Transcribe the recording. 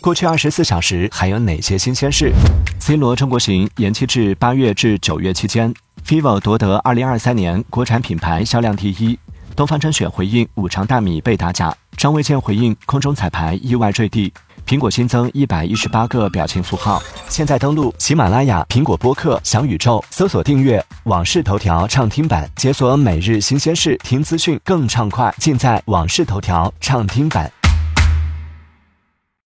过去二十四小时还有哪些新鲜事？C 罗中国行延期至八月至九月期间。vivo 夺得二零二三年国产品牌销量第一。东方甄选回应五常大米被打假。张卫健回应空中彩排意外坠地。苹果新增一百一十八个表情符号。现在登录喜马拉雅、苹果播客、小宇宙，搜索订阅《往事头条》畅听版，解锁每日新鲜事，听资讯更畅快，尽在《往事头条》畅听版。